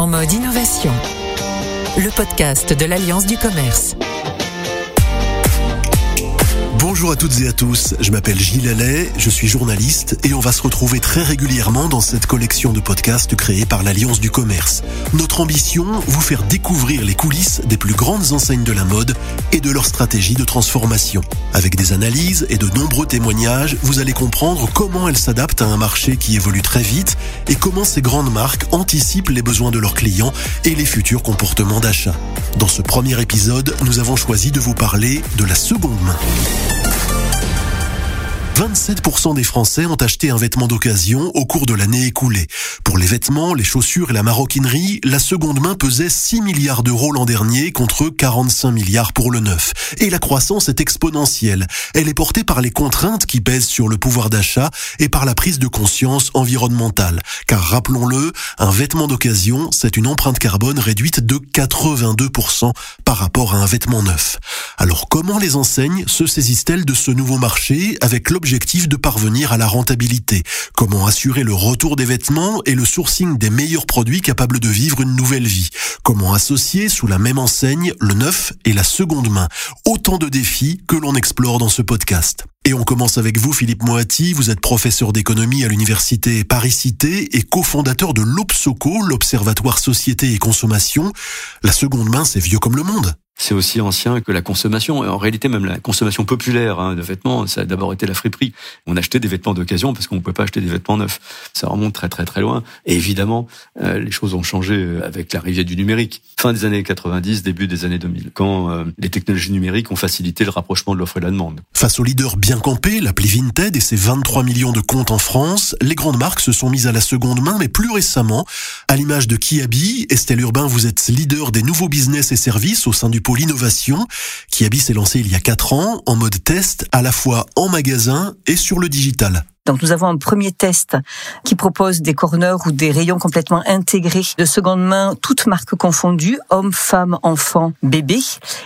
en mode innovation. Le podcast de l'Alliance du commerce. Bonjour à toutes et à tous, je m'appelle Gilles Allais, je suis journaliste et on va se retrouver très régulièrement dans cette collection de podcasts créée par l'Alliance du commerce. Notre ambition, vous faire découvrir les coulisses des plus grandes enseignes de la mode et de leur stratégie de transformation. Avec des analyses et de nombreux témoignages, vous allez comprendre comment elles s'adaptent à un marché qui évolue très vite et comment ces grandes marques anticipent les besoins de leurs clients et les futurs comportements d'achat. Dans ce premier épisode, nous avons choisi de vous parler de la seconde main. 27% des Français ont acheté un vêtement d'occasion au cours de l'année écoulée. Pour les vêtements, les chaussures et la maroquinerie, la seconde main pesait 6 milliards d'euros l'an dernier contre 45 milliards pour le neuf. Et la croissance est exponentielle. Elle est portée par les contraintes qui pèsent sur le pouvoir d'achat et par la prise de conscience environnementale. Car rappelons-le, un vêtement d'occasion, c'est une empreinte carbone réduite de 82% par rapport à un vêtement neuf. Alors comment les enseignes se saisissent-elles de ce nouveau marché avec l'objectif objectif de parvenir à la rentabilité. Comment assurer le retour des vêtements et le sourcing des meilleurs produits capables de vivre une nouvelle vie? Comment associer sous la même enseigne le neuf et la seconde main? Autant de défis que l'on explore dans ce podcast. Et on commence avec vous, Philippe Moati. Vous êtes professeur d'économie à l'université Paris-Cité et cofondateur de l'OPSOCO, l'Observatoire Société et Consommation. La seconde main, c'est vieux comme le monde c'est aussi ancien que la consommation. En réalité, même la consommation populaire hein, de vêtements, ça a d'abord été la friperie. On achetait des vêtements d'occasion parce qu'on ne pouvait pas acheter des vêtements neufs. Ça remonte très très très loin. Et évidemment, euh, les choses ont changé euh, avec l'arrivée du numérique. Fin des années 90, début des années 2000, quand euh, les technologies numériques ont facilité le rapprochement de l'offre et de la demande. Face au leader bien campé, l'appli Vinted et ses 23 millions de comptes en France, les grandes marques se sont mises à la seconde main, mais plus récemment, à l'image de Kiabi, Estelle Urbain, vous êtes leader des nouveaux business et services au sein du pôle innovation. Kiabi s'est lancé il y a 4 ans en mode test, à la fois en magasin et sur le digital. Donc nous avons un premier test qui propose des corners ou des rayons complètement intégrés de seconde main, toutes marques confondues, hommes, femmes, enfants, bébés.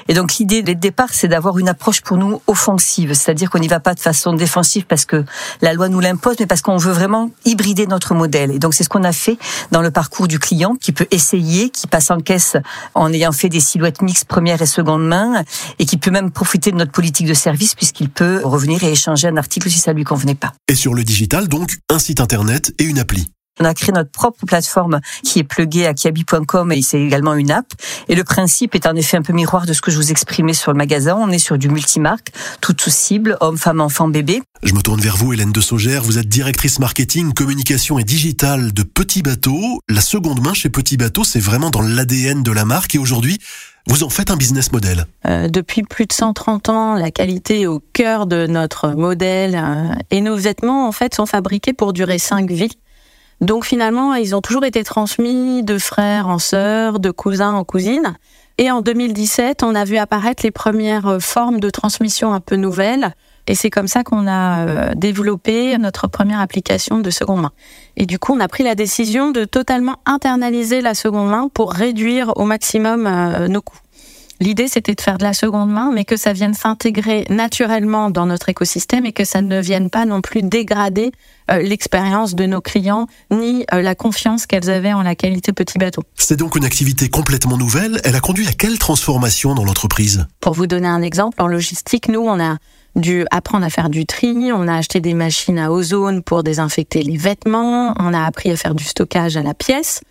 Et donc l'idée dès le départ, c'est d'avoir une approche pour nous offensive, c'est-à-dire qu'on n'y va pas de façon défensive parce que la loi nous l'impose, mais parce qu'on veut vraiment hybrider notre modèle. Et donc c'est ce qu'on a fait dans le parcours du client, qui peut essayer, qui passe en caisse en ayant fait des silhouettes mixtes première et seconde main, et qui peut même profiter de notre politique de service puisqu'il peut revenir et échanger un article si ça lui convenait pas sur le digital, donc un site internet et une appli. On a créé notre propre plateforme qui est pluguée à kiabi.com et c'est également une app. Et le principe est en effet un peu miroir de ce que je vous exprimais sur le magasin. On est sur du multimarque, tout sous cible, homme, femme, enfant, bébé. Je me tourne vers vous, Hélène de Saugère. Vous êtes directrice marketing, communication et digital de Petit Bateau. La seconde main chez Petit Bateau, c'est vraiment dans l'ADN de la marque et aujourd'hui, vous en faites un business model. Euh, depuis plus de 130 ans, la qualité est au cœur de notre modèle euh, et nos vêtements en fait sont fabriqués pour durer 5 vies. Donc finalement, ils ont toujours été transmis de frères en sœurs, de cousins en cousines. Et en 2017, on a vu apparaître les premières euh, formes de transmission un peu nouvelles. Et c'est comme ça qu'on a développé notre première application de seconde main. Et du coup, on a pris la décision de totalement internaliser la seconde main pour réduire au maximum euh, nos coûts. L'idée, c'était de faire de la seconde main, mais que ça vienne s'intégrer naturellement dans notre écosystème et que ça ne vienne pas non plus dégrader euh, l'expérience de nos clients ni euh, la confiance qu'elles avaient en la qualité petit bateau. C'est donc une activité complètement nouvelle. Elle a conduit à quelle transformation dans l'entreprise? Pour vous donner un exemple, en logistique, nous, on a dû apprendre à faire du tri, on a acheté des machines à ozone pour désinfecter les vêtements, on a appris à faire du stockage à la pièce.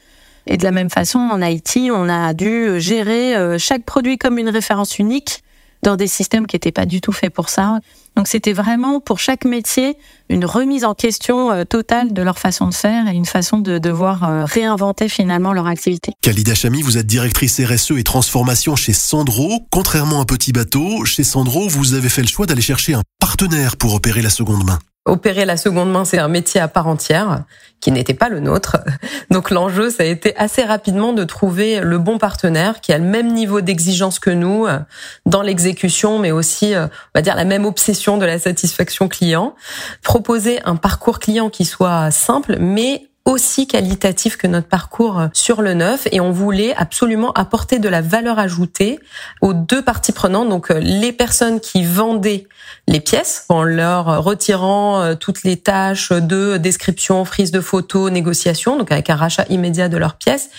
Et de la même façon, en Haïti, on a dû gérer euh, chaque produit comme une référence unique dans des systèmes qui n'étaient pas du tout faits pour ça. Donc c'était vraiment pour chaque métier une remise en question euh, totale de leur façon de faire et une façon de devoir euh, réinventer finalement leur activité. Khalida Chami, vous êtes directrice RSE et transformation chez Sandro. Contrairement à Petit Bateau, chez Sandro, vous avez fait le choix d'aller chercher un partenaire pour opérer la seconde main. Opérer la seconde main, c'est un métier à part entière qui n'était pas le nôtre. Donc l'enjeu, ça a été assez rapidement de trouver le bon partenaire qui a le même niveau d'exigence que nous euh, dans l'exécution, mais aussi, euh, on va dire, la même obsession de la satisfaction client. Proposer un parcours client qui soit simple, mais aussi qualitatif que notre parcours sur le neuf. Et on voulait absolument apporter de la valeur ajoutée aux deux parties prenantes, donc euh, les personnes qui vendaient les pièces en leur retirant euh, toutes les tâches de description, frise de photos, négociation, donc avec un rachat immédiat de leurs pièces,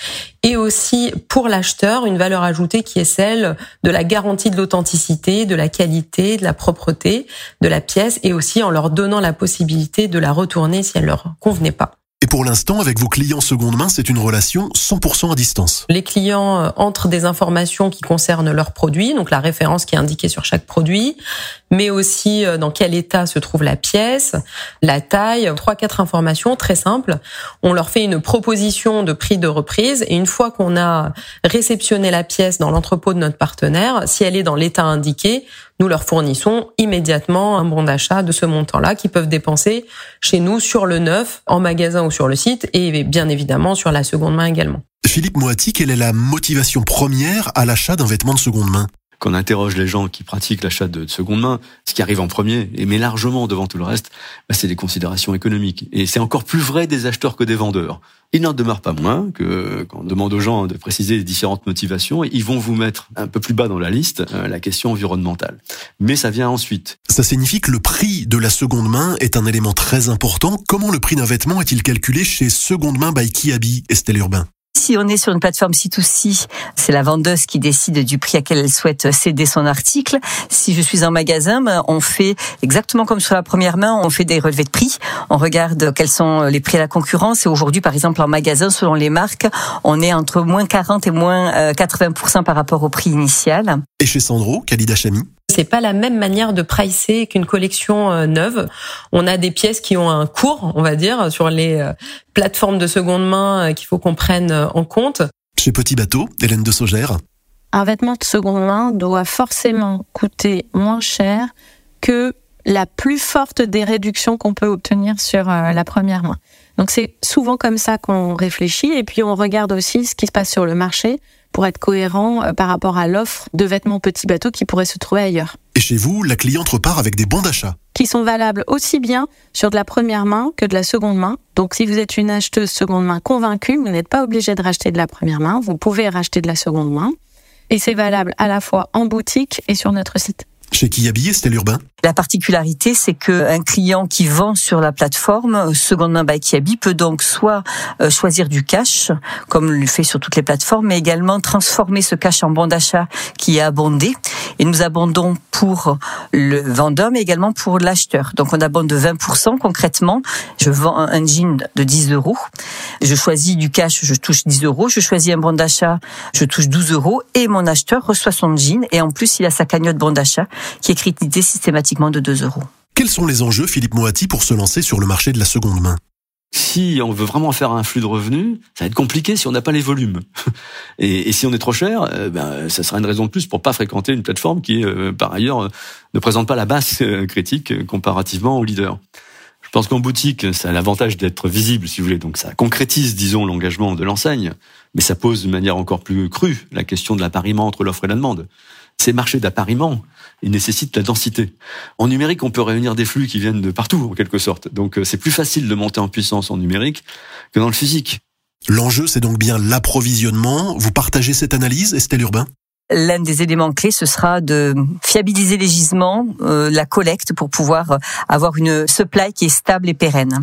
et aussi pour l'acheteur une valeur ajoutée qui est celle de la garantie de l'authenticité, de la qualité, de la propreté de la pièce et aussi en leur donnant la possibilité de la retourner si elle leur convenait pas. Et pour l'instant, avec vos clients seconde main, c'est une relation 100% à distance. Les clients euh, entrent des informations qui concernent leurs produits, donc la référence qui est indiquée sur chaque produit, mais aussi euh, dans quel état se trouve la pièce, la taille, trois quatre informations très simples. On leur fait une proposition de prix de reprise et une fois qu'on a réceptionné la pièce dans l'entrepôt de notre partenaire, si elle est dans l'état indiqué, nous leur fournissons immédiatement un bon d'achat de ce montant-là qu'ils peuvent dépenser chez nous sur le neuf, en magasin ou sur le site et bien évidemment sur la seconde main également. Philippe Moati, quelle est la motivation première à l'achat d'un vêtement de seconde main? Qu'on interroge les gens qui pratiquent l'achat de, seconde main, ce qui arrive en premier, et mais largement devant tout le reste, bah, c'est des considérations économiques. Et c'est encore plus vrai des acheteurs que des vendeurs. Il n'en demeure pas moins que quand on demande aux gens de préciser les différentes motivations, ils vont vous mettre un peu plus bas dans la liste euh, la question environnementale. Mais ça vient ensuite. Ça signifie que le prix de la seconde main est un élément très important. Comment le prix d'un vêtement est-il calculé chez Seconde Main by Kiabi, Estelle Urbain? Si on est sur une plateforme C2C, c'est la vendeuse qui décide du prix à quel elle souhaite céder son article. Si je suis en magasin, ben, on fait exactement comme sur la première main, on fait des relevés de prix. On regarde quels sont les prix à la concurrence. Et aujourd'hui, par exemple, en magasin, selon les marques, on est entre moins 40 et moins 80% euh, par rapport au prix initial. Et chez Sandro, Khalida Chami c'est pas la même manière de pricer qu'une collection euh, neuve. On a des pièces qui ont un cours, on va dire, sur les euh, plateformes de seconde main euh, qu'il faut qu'on prenne en compte. Chez Petit Bateau, Hélène de Saugère. Un vêtement de seconde main doit forcément coûter moins cher que la plus forte des réductions qu'on peut obtenir sur la première main. Donc c'est souvent comme ça qu'on réfléchit et puis on regarde aussi ce qui se passe sur le marché pour être cohérent euh, par rapport à l'offre de vêtements petits bateaux qui pourraient se trouver ailleurs. Et chez vous, la cliente repart avec des bons d'achat qui sont valables aussi bien sur de la première main que de la seconde main. Donc si vous êtes une acheteuse seconde main convaincue, vous n'êtes pas obligé de racheter de la première main, vous pouvez racheter de la seconde main. Et c'est valable à la fois en boutique et sur notre site. Chez qui c'était Urbain La particularité, c'est qu'un client qui vend sur la plateforme Seconde Main by Kiabi peut donc soit euh, choisir du cash, comme le fait sur toutes les plateformes, mais également transformer ce cash en bon d'achat qui est abondé. Et nous abondons pour le vendeur, mais également pour l'acheteur. Donc on abonde de 20% concrètement. Je vends un jean de 10 euros. Je choisis du cash, je touche 10 euros. Je choisis un bon d'achat, je touche 12 euros. Et mon acheteur reçoit son jean. Et en plus, il a sa cagnotte bon d'achat qui est crédité systématiquement de 2 euros. Quels sont les enjeux, Philippe Moati, pour se lancer sur le marché de la seconde main? Si on veut vraiment faire un flux de revenus, ça va être compliqué si on n'a pas les volumes. Et, si on est trop cher, euh, ben, ça sera une raison de plus pour pas fréquenter une plateforme qui, euh, par ailleurs, ne présente pas la base euh, critique comparativement aux leaders. Je pense qu'en boutique, ça a l'avantage d'être visible, si vous voulez. Donc ça concrétise, disons, l'engagement de l'enseigne, mais ça pose de manière encore plus crue la question de l'appariement entre l'offre et la demande. Ces marchés d'appariement, ils nécessitent la densité. En numérique, on peut réunir des flux qui viennent de partout, en quelque sorte. Donc euh, c'est plus facile de monter en puissance en numérique que dans le physique. L'enjeu, c'est donc bien l'approvisionnement. Vous partagez cette analyse, Estelle Urbain? L'un des éléments clés, ce sera de fiabiliser les gisements, euh, la collecte pour pouvoir avoir une supply qui est stable et pérenne.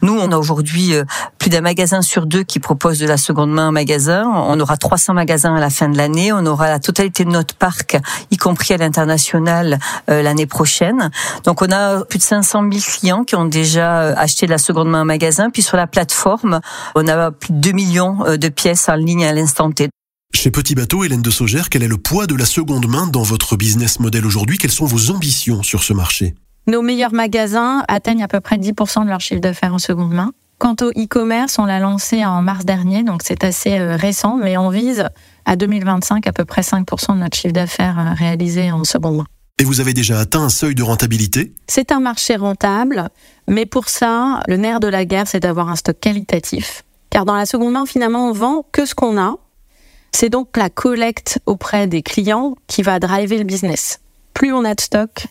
Nous, on a aujourd'hui euh, plus d'un magasin sur deux qui propose de la seconde main en magasin. On aura 300 magasins à la fin de l'année. On aura la totalité de notre parc, y compris à l'international, euh, l'année prochaine. Donc, on a plus de 500 000 clients qui ont déjà acheté de la seconde main en magasin. Puis sur la plateforme, on a plus de 2 millions de pièces en ligne à l'instant T. Chez Petit Bateau, Hélène de Saugère, quel est le poids de la seconde main dans votre business model aujourd'hui? Quelles sont vos ambitions sur ce marché? Nos meilleurs magasins atteignent à peu près 10% de leur chiffre d'affaires en seconde main. Quant au e-commerce, on l'a lancé en mars dernier, donc c'est assez euh, récent, mais on vise à 2025 à peu près 5% de notre chiffre d'affaires euh, réalisé en seconde main. Et vous avez déjà atteint un seuil de rentabilité? C'est un marché rentable, mais pour ça, le nerf de la guerre, c'est d'avoir un stock qualitatif. Car dans la seconde main, finalement, on vend que ce qu'on a, c'est donc la collecte auprès des clients qui va driver le business. Plus on a de stock,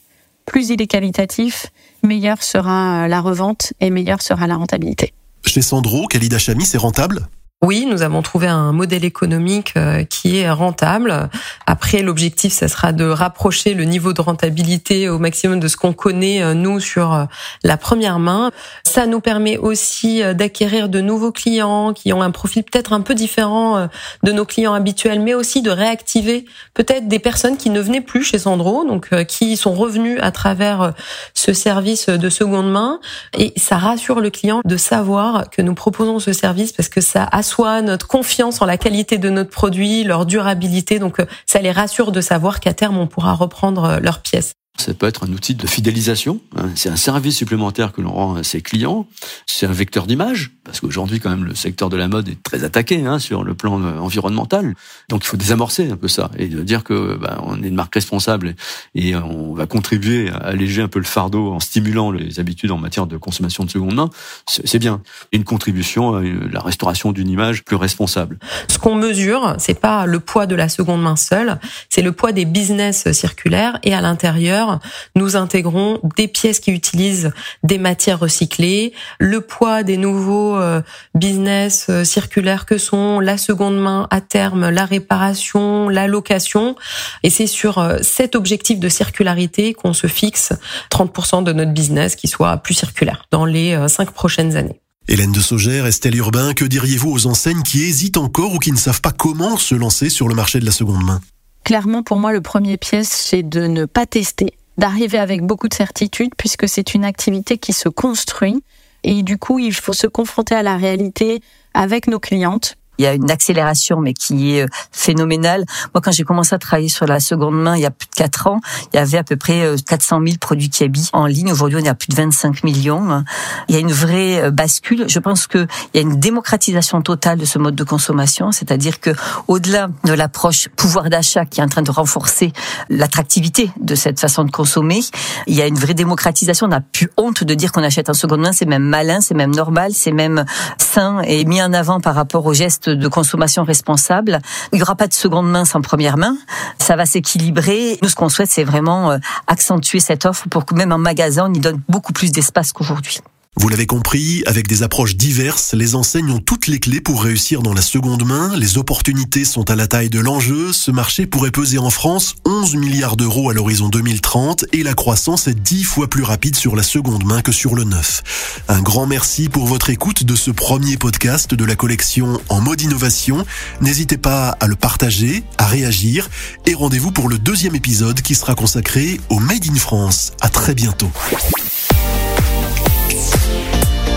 plus il est qualitatif, meilleure sera la revente et meilleure sera la rentabilité. Chez Sandro, Khalida Chami, c'est rentable? Oui, nous avons trouvé un modèle économique euh, qui est rentable. Après, l'objectif, ça sera de rapprocher le niveau de rentabilité au maximum de ce qu'on connaît, euh, nous, sur euh, la première main. Ça nous permet aussi d'acquérir de nouveaux clients qui ont un profil peut-être un peu différent de nos clients habituels, mais aussi de réactiver peut-être des personnes qui ne venaient plus chez Sandro, donc qui sont revenus à travers ce service de seconde main. Et ça rassure le client de savoir que nous proposons ce service parce que ça a soit notre confiance en la qualité de notre produit, leur durabilité. Donc euh, ça les rassure de savoir qu'à terme on pourra reprendre euh, leurs pièces. Ça peut être un outil de fidélisation. Hein. C'est un service supplémentaire que l'on rend à ses clients. C'est un vecteur d'image, parce qu'aujourd'hui, quand même, le secteur de la mode est très attaqué hein, sur le plan euh, environnemental. Donc, il faut désamorcer un peu ça et de dire que bah, on est une marque responsable et on va contribuer à alléger un peu le fardeau en stimulant les habitudes en matière de consommation de seconde main. C'est bien une contribution à la restauration d'une image plus responsable. Ce qu'on mesure, c'est pas le poids de la seconde main seule, c'est le poids des business circulaires et à l'intérieur nous intégrons des pièces qui utilisent des matières recyclées, le poids des nouveaux euh, business euh, circulaires que sont la seconde main à terme, la réparation, la location. Et c'est sur euh, cet objectif de circularité qu'on se fixe 30% de notre business qui soit plus circulaire dans les cinq prochaines années. Hélène de Saugère, Estelle Urbain, que diriez-vous aux enseignes qui hésitent encore ou qui ne savent pas comment se lancer sur le marché de la seconde main? Clairement, pour moi, le premier pièce, c'est de ne pas tester, d'arriver avec beaucoup de certitude, puisque c'est une activité qui se construit. Et du coup, il faut se confronter à la réalité avec nos clientes il y a une accélération, mais qui est euh, phénoménale. Moi, quand j'ai commencé à travailler sur la seconde main il y a plus de 4 ans, il y avait à peu près 400 euh, 000 produits habitent en ligne. Aujourd'hui, on est à plus de 25 millions. Il y a une vraie euh, bascule. Je pense qu'il y a une démocratisation totale de ce mode de consommation, c'est-à-dire que au-delà de l'approche pouvoir d'achat qui est en train de renforcer l'attractivité de cette façon de consommer, il y a une vraie démocratisation. On n'a plus honte de dire qu'on achète en seconde main. C'est même malin, c'est même normal, c'est même sain et mis en avant par rapport aux gestes de consommation responsable. Il n'y aura pas de seconde main sans première main. Ça va s'équilibrer. Nous, ce qu'on souhaite, c'est vraiment euh, accentuer cette offre pour que même en magasin, on y donne beaucoup plus d'espace qu'aujourd'hui. Vous l'avez compris, avec des approches diverses, les enseignes ont toutes les clés pour réussir dans la seconde main. Les opportunités sont à la taille de l'enjeu. Ce marché pourrait peser en France 11 milliards d'euros à l'horizon 2030 et la croissance est 10 fois plus rapide sur la seconde main que sur le neuf. Un grand merci pour votre écoute de ce premier podcast de la collection En mode innovation. N'hésitez pas à le partager, à réagir et rendez-vous pour le deuxième épisode qui sera consacré au Made in France. À très bientôt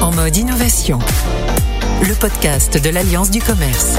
en mode innovation. Le podcast de l'Alliance du commerce.